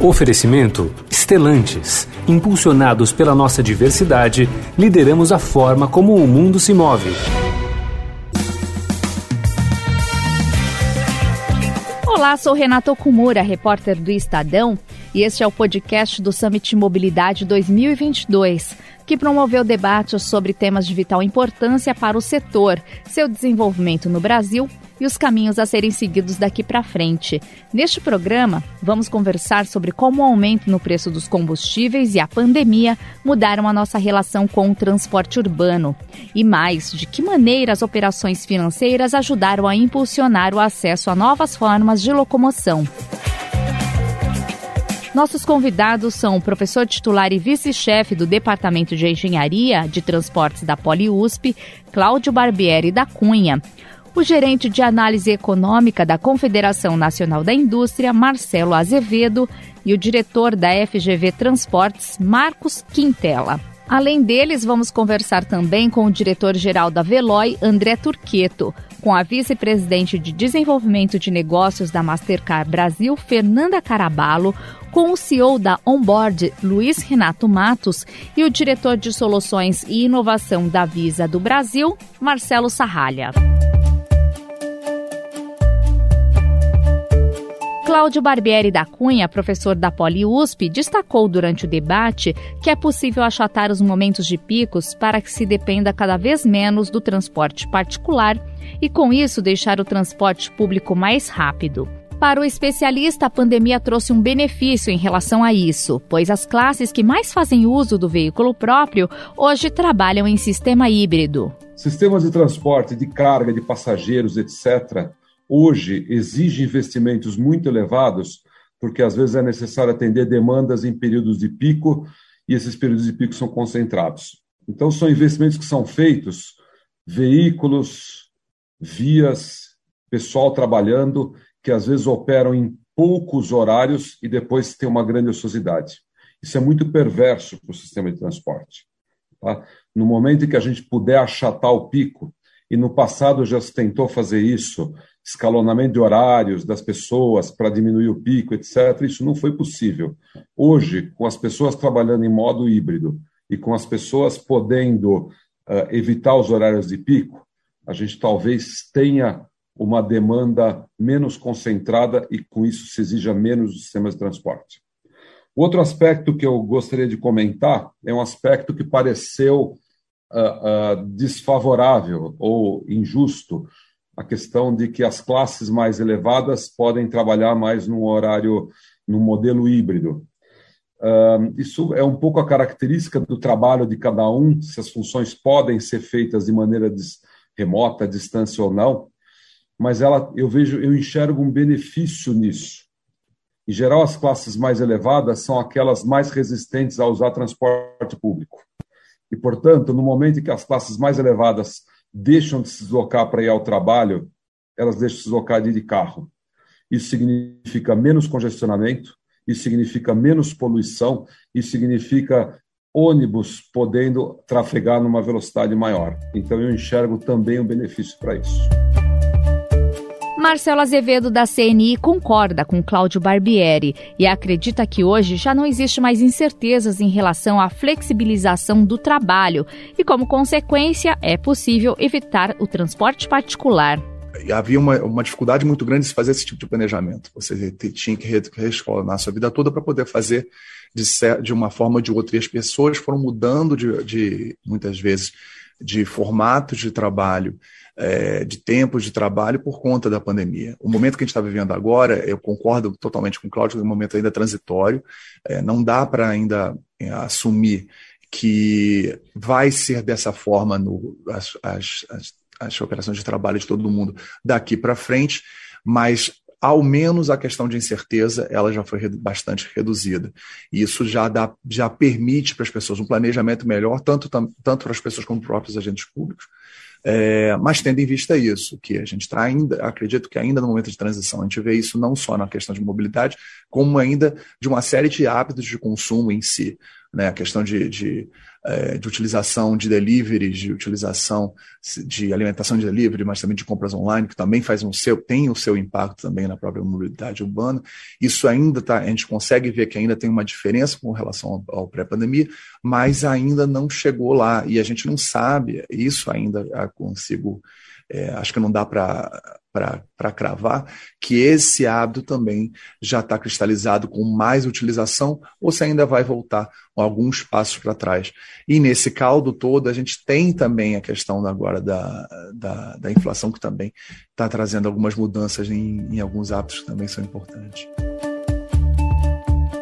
Oferecimento Estelantes. Impulsionados pela nossa diversidade, lideramos a forma como o mundo se move. Olá, sou Renato Okumura, repórter do Estadão, e este é o podcast do Summit Mobilidade 2022 que promoveu debates sobre temas de vital importância para o setor, seu desenvolvimento no Brasil e os caminhos a serem seguidos daqui para frente. Neste programa, vamos conversar sobre como o aumento no preço dos combustíveis e a pandemia mudaram a nossa relação com o transporte urbano. E mais, de que maneira as operações financeiras ajudaram a impulsionar o acesso a novas formas de locomoção. Nossos convidados são o professor titular e vice-chefe do Departamento de Engenharia de Transportes da PoliUSP, Cláudio Barbieri da Cunha, o gerente de análise econômica da Confederação Nacional da Indústria, Marcelo Azevedo, e o diretor da FGV Transportes, Marcos Quintela. Além deles, vamos conversar também com o diretor-geral da Veloy, André Turqueto, com a vice-presidente de Desenvolvimento de Negócios da Mastercard Brasil, Fernanda Caraballo, com o CEO da Onboard, Luiz Renato Matos, e o diretor de Soluções e Inovação da Visa do Brasil, Marcelo Sarralha. Cláudio Barbieri da Cunha, professor da Poli USP, destacou durante o debate que é possível achatar os momentos de picos para que se dependa cada vez menos do transporte particular e, com isso, deixar o transporte público mais rápido. Para o especialista, a pandemia trouxe um benefício em relação a isso, pois as classes que mais fazem uso do veículo próprio hoje trabalham em sistema híbrido. Sistemas de transporte, de carga, de passageiros, etc., hoje exige investimentos muito elevados, porque às vezes é necessário atender demandas em períodos de pico e esses períodos de pico são concentrados. Então, são investimentos que são feitos, veículos, vias, pessoal trabalhando, que às vezes operam em poucos horários e depois tem uma grande ociosidade. Isso é muito perverso para o sistema de transporte. Tá? No momento em que a gente puder achatar o pico, e no passado já se tentou fazer isso, escalonamento de horários das pessoas para diminuir o pico, etc. Isso não foi possível. Hoje, com as pessoas trabalhando em modo híbrido e com as pessoas podendo uh, evitar os horários de pico, a gente talvez tenha uma demanda menos concentrada e com isso se exija menos sistemas de transporte. Outro aspecto que eu gostaria de comentar é um aspecto que pareceu uh, uh, desfavorável ou injusto a questão de que as classes mais elevadas podem trabalhar mais num horário, num modelo híbrido. Uh, isso é um pouco a característica do trabalho de cada um, se as funções podem ser feitas de maneira remota, distância ou não, mas ela, eu vejo, eu enxergo um benefício nisso. Em geral, as classes mais elevadas são aquelas mais resistentes a usar transporte público. E, portanto, no momento em que as classes mais elevadas deixam de se deslocar para ir ao trabalho, elas deixam de se deslocar de carro. Isso significa menos congestionamento, isso significa menos poluição, isso significa ônibus podendo trafegar numa velocidade maior. Então, eu enxergo também um benefício para isso. Marcelo Azevedo, da CNI, concorda com Cláudio Barbieri e acredita que hoje já não existe mais incertezas em relação à flexibilização do trabalho e, como consequência, é possível evitar o transporte particular havia uma, uma, dificuldade muito grande de fazer esse tipo de planejamento. Você tinha que reescalonar a sua vida toda para poder fazer de, de, uma forma ou de outra. E as pessoas foram mudando de, de muitas vezes de formatos de trabalho é, de tempos de trabalho por conta da pandemia. O momento que a gente está vivendo agora, eu concordo totalmente com o Cláudio, é um momento ainda transitório, é, não dá para ainda é, assumir que vai ser dessa forma no, as, as, as, as operações de trabalho de todo mundo daqui para frente, mas ao menos a questão de incerteza ela já foi bastante reduzida. E isso já, dá, já permite para as pessoas um planejamento melhor, tanto, tanto para as pessoas como para os próprios agentes públicos, é, mas tendo em vista isso, que a gente está ainda, acredito que ainda no momento de transição, a gente vê isso não só na questão de mobilidade, como ainda de uma série de hábitos de consumo em si. né, a questão de, de, é, de, utilização de deliveries, de utilização de alimentação de delivery, mas também de compras online, que também faz um seu, tem o seu impacto também na própria mobilidade urbana. Isso ainda tá, a gente consegue ver que ainda tem uma diferença com relação ao, ao pré-pandemia, mas ainda não chegou lá e a gente não sabe, isso ainda consigo é, acho que não dá para cravar, que esse hábito também já está cristalizado com mais utilização, ou se ainda vai voltar alguns passos para trás. E nesse caldo todo, a gente tem também a questão agora da, da, da inflação, que também está trazendo algumas mudanças em, em alguns hábitos que também são importantes.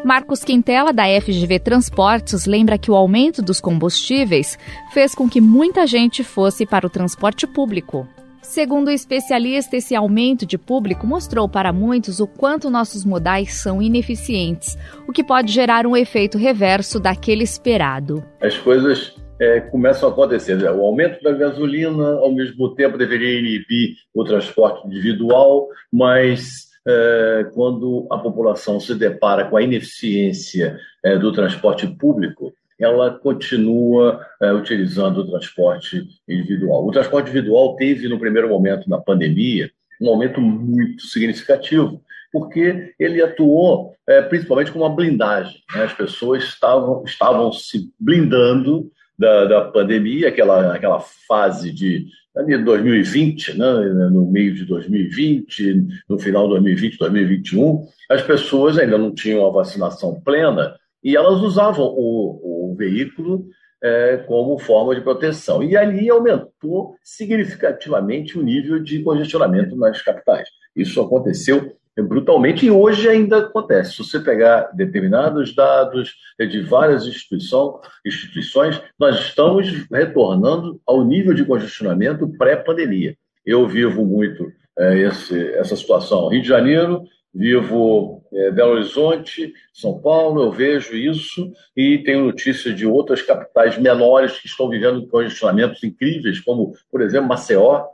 Marcos Quintela, da FGV Transportes, lembra que o aumento dos combustíveis fez com que muita gente fosse para o transporte público. Segundo o especialista, esse aumento de público mostrou para muitos o quanto nossos modais são ineficientes, o que pode gerar um efeito reverso daquele esperado. As coisas é, começam a acontecer. O aumento da gasolina, ao mesmo tempo, deveria inibir o transporte individual, mas é, quando a população se depara com a ineficiência é, do transporte público, ela continua é, utilizando o transporte individual. O transporte individual teve, no primeiro momento da pandemia, um aumento muito significativo, porque ele atuou é, principalmente como uma blindagem. Né? As pessoas estavam, estavam se blindando da, da pandemia, aquela, aquela fase de 2020, né? no meio de 2020, no final de 2020, 2021, as pessoas ainda não tinham a vacinação plena e elas usavam o, o veículo é, como forma de proteção. E ali aumentou significativamente o nível de congestionamento nas capitais. Isso aconteceu brutalmente e hoje ainda acontece. Se você pegar determinados dados de várias instituições, nós estamos retornando ao nível de congestionamento pré-pandemia. Eu vivo muito é, esse, essa situação. Rio de Janeiro, vivo é, Belo Horizonte, São Paulo, eu vejo isso e tenho notícias de outras capitais menores que estão vivendo congestionamentos incríveis, como, por exemplo, Maceió,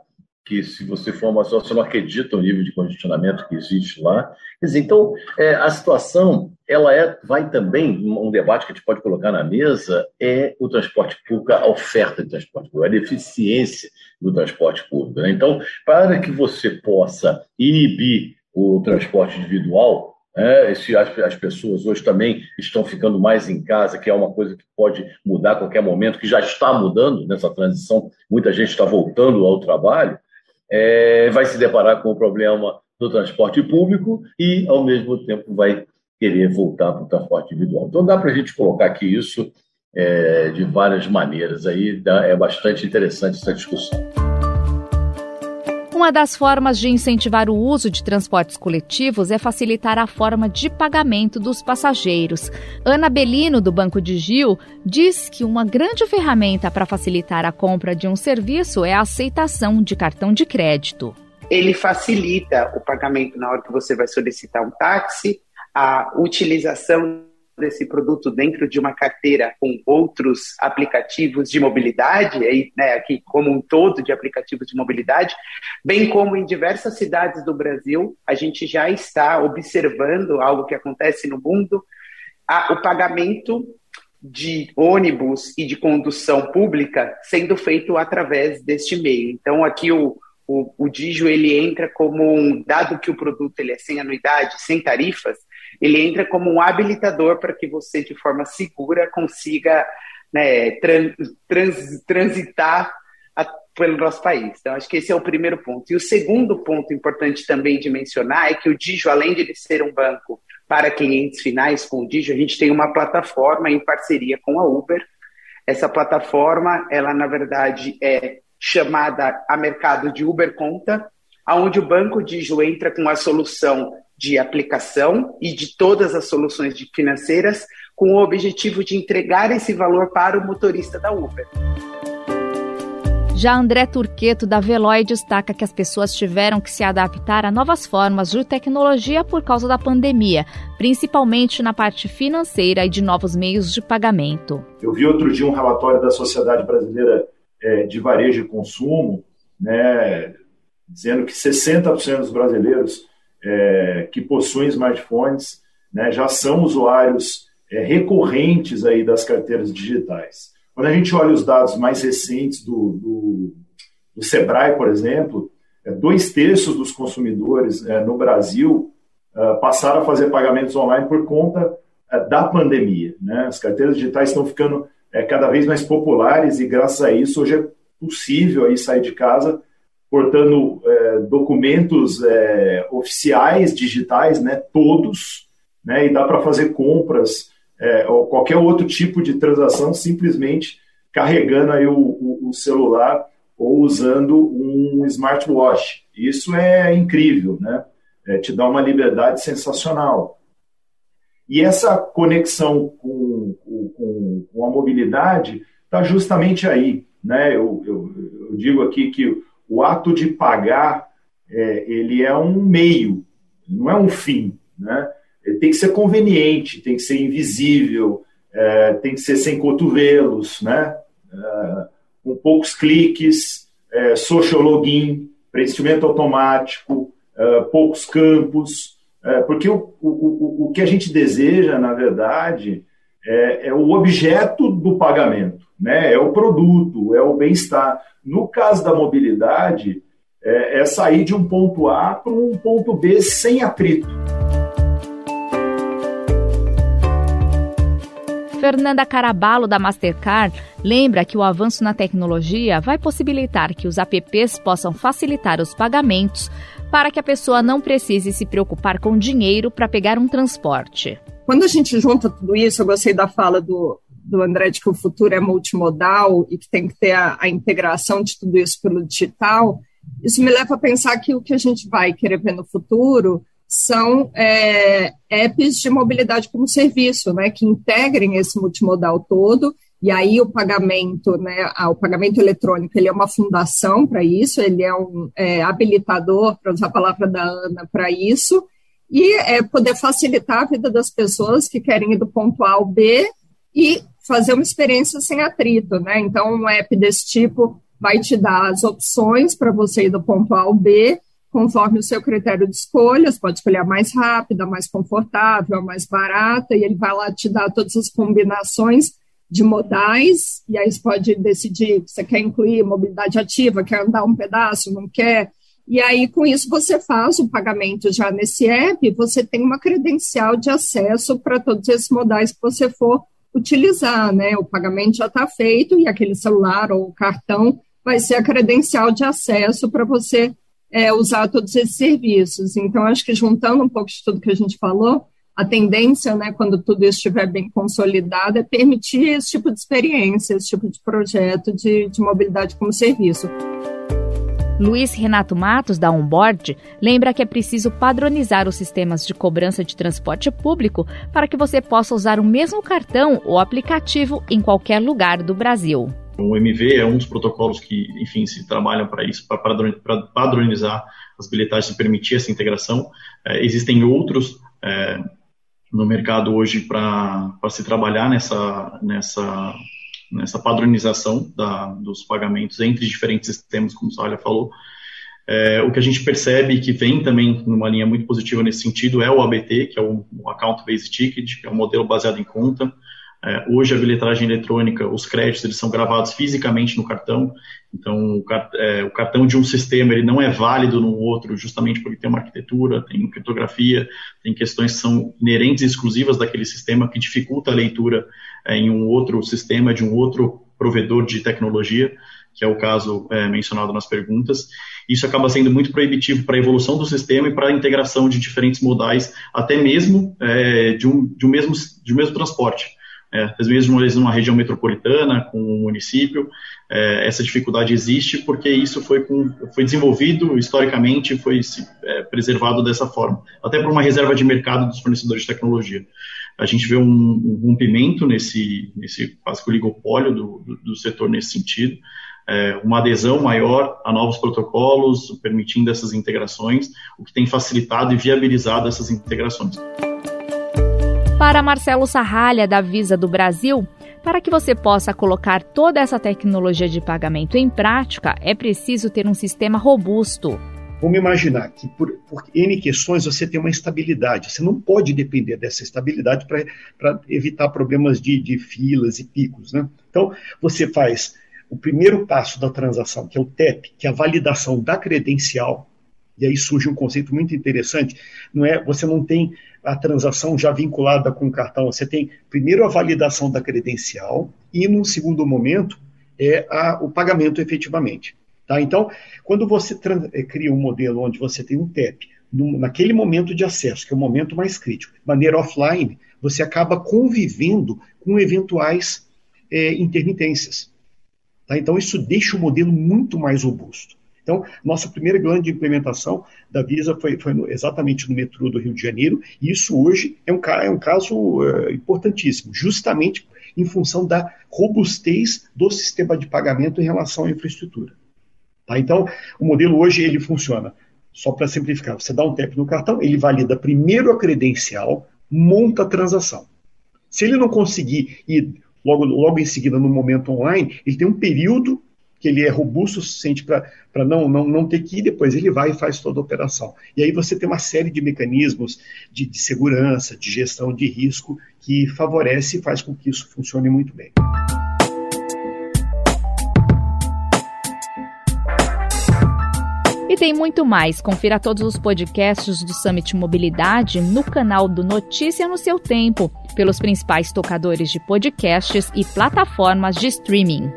que se você for uma Maceió, você não acredita o nível de congestionamento que existe lá. Quer dizer, então, é, a situação, ela é, vai também, um debate que a gente pode colocar na mesa, é o transporte público, a oferta de transporte público, a deficiência do transporte público. Né? Então, para que você possa inibir o transporte individual. É, esse, as, as, pessoas hoje também estão ficando mais em casa, que é uma coisa que pode mudar a qualquer momento, que já está mudando nessa transição. Muita gente está voltando ao trabalho, é, vai se deparar com o problema do transporte público e, ao mesmo tempo, vai querer voltar para o transporte individual. Então, dá para a gente colocar aqui isso é, de várias maneiras. Aí dá, é bastante interessante essa discussão. Uma das formas de incentivar o uso de transportes coletivos é facilitar a forma de pagamento dos passageiros. Ana Belino, do Banco de Gil, diz que uma grande ferramenta para facilitar a compra de um serviço é a aceitação de cartão de crédito. Ele facilita o pagamento na hora que você vai solicitar um táxi, a utilização desse produto dentro de uma carteira com outros aplicativos de mobilidade, aí, né, aqui como um todo de aplicativos de mobilidade, bem como em diversas cidades do Brasil, a gente já está observando algo que acontece no mundo, a, o pagamento de ônibus e de condução pública sendo feito através deste meio. Então, aqui o, o, o Digio ele entra como um, dado que o produto ele é sem anuidade, sem tarifas, ele entra como um habilitador para que você, de forma segura, consiga né, trans, trans, transitar a, pelo nosso país. Então, acho que esse é o primeiro ponto. E o segundo ponto importante também de mencionar é que o Digio, além de ele ser um banco para clientes finais com o Digio, a gente tem uma plataforma em parceria com a Uber. Essa plataforma, ela na verdade é chamada a mercado de Uber Conta, aonde o banco Digio entra com a solução de aplicação e de todas as soluções financeiras com o objetivo de entregar esse valor para o motorista da Uber. Já André Turqueto, da Veloy, destaca que as pessoas tiveram que se adaptar a novas formas de tecnologia por causa da pandemia, principalmente na parte financeira e de novos meios de pagamento. Eu vi outro dia um relatório da Sociedade Brasileira é, de Varejo e Consumo, né, dizendo que 60% dos brasileiros é, que possuem smartphones né, já são usuários é, recorrentes aí das carteiras digitais. Quando a gente olha os dados mais recentes do, do, do Sebrae, por exemplo, é, dois terços dos consumidores é, no Brasil é, passaram a fazer pagamentos online por conta é, da pandemia. Né? As carteiras digitais estão ficando cada vez mais populares e, graças a isso, hoje é possível aí sair de casa portando é, documentos é, oficiais digitais, né, todos, né, e dá para fazer compras é, ou qualquer outro tipo de transação simplesmente carregando aí o, o, o celular ou usando um smartwatch. Isso é incrível, né? É, te dá uma liberdade sensacional. E essa conexão com, com, com a mobilidade está justamente aí. Né? Eu, eu, eu, digo aqui que o ato de pagar é, ele é um meio, não é um fim. Né? Ele tem que ser conveniente, tem que ser invisível, é, tem que ser sem cotovelos, né? É, com poucos cliques, é, social login, preenchimento automático, é, poucos campos, é, porque o, o, o que a gente deseja, na verdade, é, é o objeto do pagamento, né? é o produto, é o bem-estar. No caso da mobilidade, é, é sair de um ponto A para um ponto B sem atrito. Fernanda Caraballo, da Mastercard, lembra que o avanço na tecnologia vai possibilitar que os apps possam facilitar os pagamentos para que a pessoa não precise se preocupar com dinheiro para pegar um transporte. Quando a gente junta tudo isso, eu gostei da fala do, do André de que o futuro é multimodal e que tem que ter a, a integração de tudo isso pelo digital. Isso me leva a pensar que o que a gente vai querer ver no futuro são é, apps de mobilidade como serviço, né, que integrem esse multimodal todo, e aí o pagamento, né, o pagamento eletrônico, ele é uma fundação para isso, ele é um é, habilitador, para usar a palavra da Ana, para isso, e é, poder facilitar a vida das pessoas que querem ir do ponto A ao B e fazer uma experiência sem atrito, né? Então, um app desse tipo vai te dar as opções para você ir do ponto A ao B, conforme o seu critério de escolha, você pode escolher a mais rápida, a mais confortável, a mais barata, e ele vai lá te dar todas as combinações de modais, e aí você pode decidir se você quer incluir mobilidade ativa, quer andar um pedaço, não quer, e aí, com isso, você faz o pagamento já nesse app, você tem uma credencial de acesso para todos esses modais que você for utilizar, né? O pagamento já está feito e aquele celular ou cartão vai ser a credencial de acesso para você é, usar todos esses serviços. Então, acho que juntando um pouco de tudo que a gente falou, a tendência, né, quando tudo estiver bem consolidado, é permitir esse tipo de experiência, esse tipo de projeto de, de mobilidade como serviço. Luiz Renato Matos, da Onboard, lembra que é preciso padronizar os sistemas de cobrança de transporte público para que você possa usar o mesmo cartão ou aplicativo em qualquer lugar do Brasil. O MV é um dos protocolos que, enfim, se trabalham para isso, para padronizar as bilhetagens e permitir essa integração. É, existem outros é, no mercado hoje para se trabalhar nessa, nessa nessa padronização da, dos pagamentos entre diferentes sistemas, como o Sália falou. É, o que a gente percebe que vem também numa linha muito positiva nesse sentido é o ABT, que é o, Account Based Ticket, que é um modelo baseado em conta. É, hoje a bilhetagem eletrônica, os créditos eles são gravados fisicamente no cartão, então o, é, o, cartão de um sistema ele não é válido no outro, justamente porque tem uma arquitetura, tem criptografia, tem questões que são inerentes e exclusivas daquele sistema que dificulta a leitura em um outro sistema de um outro provedor de tecnologia, que é o caso é, mencionado nas perguntas. Isso acaba sendo muito proibitivo para a evolução do sistema e para a integração de diferentes modais, até mesmo é, de, um, de, um mesmo, de um mesmo transporte. É, às vezes, numa região metropolitana, com um município, é, essa dificuldade existe porque isso foi, com, foi desenvolvido historicamente, foi é, preservado dessa forma, até por uma reserva de mercado dos fornecedores de tecnologia. A gente vê um, um rompimento nesse, nesse quase que oligopólio do, do, do setor nesse sentido, é, uma adesão maior a novos protocolos, permitindo essas integrações, o que tem facilitado e viabilizado essas integrações. Para Marcelo Sarralha, da Visa do Brasil, para que você possa colocar toda essa tecnologia de pagamento em prática, é preciso ter um sistema robusto. Vamos imaginar que por, por N questões você tem uma estabilidade. Você não pode depender dessa estabilidade para evitar problemas de, de filas e picos. Né? Então, você faz o primeiro passo da transação, que é o TEP, que é a validação da credencial, e aí surge um conceito muito interessante, não é, você não tem a transação já vinculada com o cartão, você tem primeiro a validação da credencial e num segundo momento é a, o pagamento efetivamente. Tá? Então, quando você eh, cria um modelo onde você tem um TEP, num, naquele momento de acesso, que é o momento mais crítico, maneira offline, você acaba convivendo com eventuais é, intermitências. Tá? Então, isso deixa o modelo muito mais robusto. Então, nossa primeira grande implementação da Visa foi, foi no, exatamente no metrô do Rio de Janeiro, e isso hoje é um, é um caso uh, importantíssimo, justamente em função da robustez do sistema de pagamento em relação à infraestrutura. Tá? Então, o modelo hoje ele funciona, só para simplificar, você dá um tap no cartão, ele valida primeiro a credencial, monta a transação. Se ele não conseguir ir logo, logo em seguida no momento online, ele tem um período que ele é robusto o suficiente para não, não, não ter que ir, depois ele vai e faz toda a operação. E aí você tem uma série de mecanismos de, de segurança, de gestão de risco, que favorece e faz com que isso funcione muito bem. E tem muito mais. Confira todos os podcasts do Summit Mobilidade no canal do Notícia no seu tempo, pelos principais tocadores de podcasts e plataformas de streaming.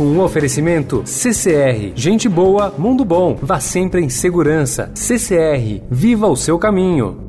Um oferecimento CCR. Gente boa, mundo bom. Vá sempre em segurança. CCR. Viva o seu caminho.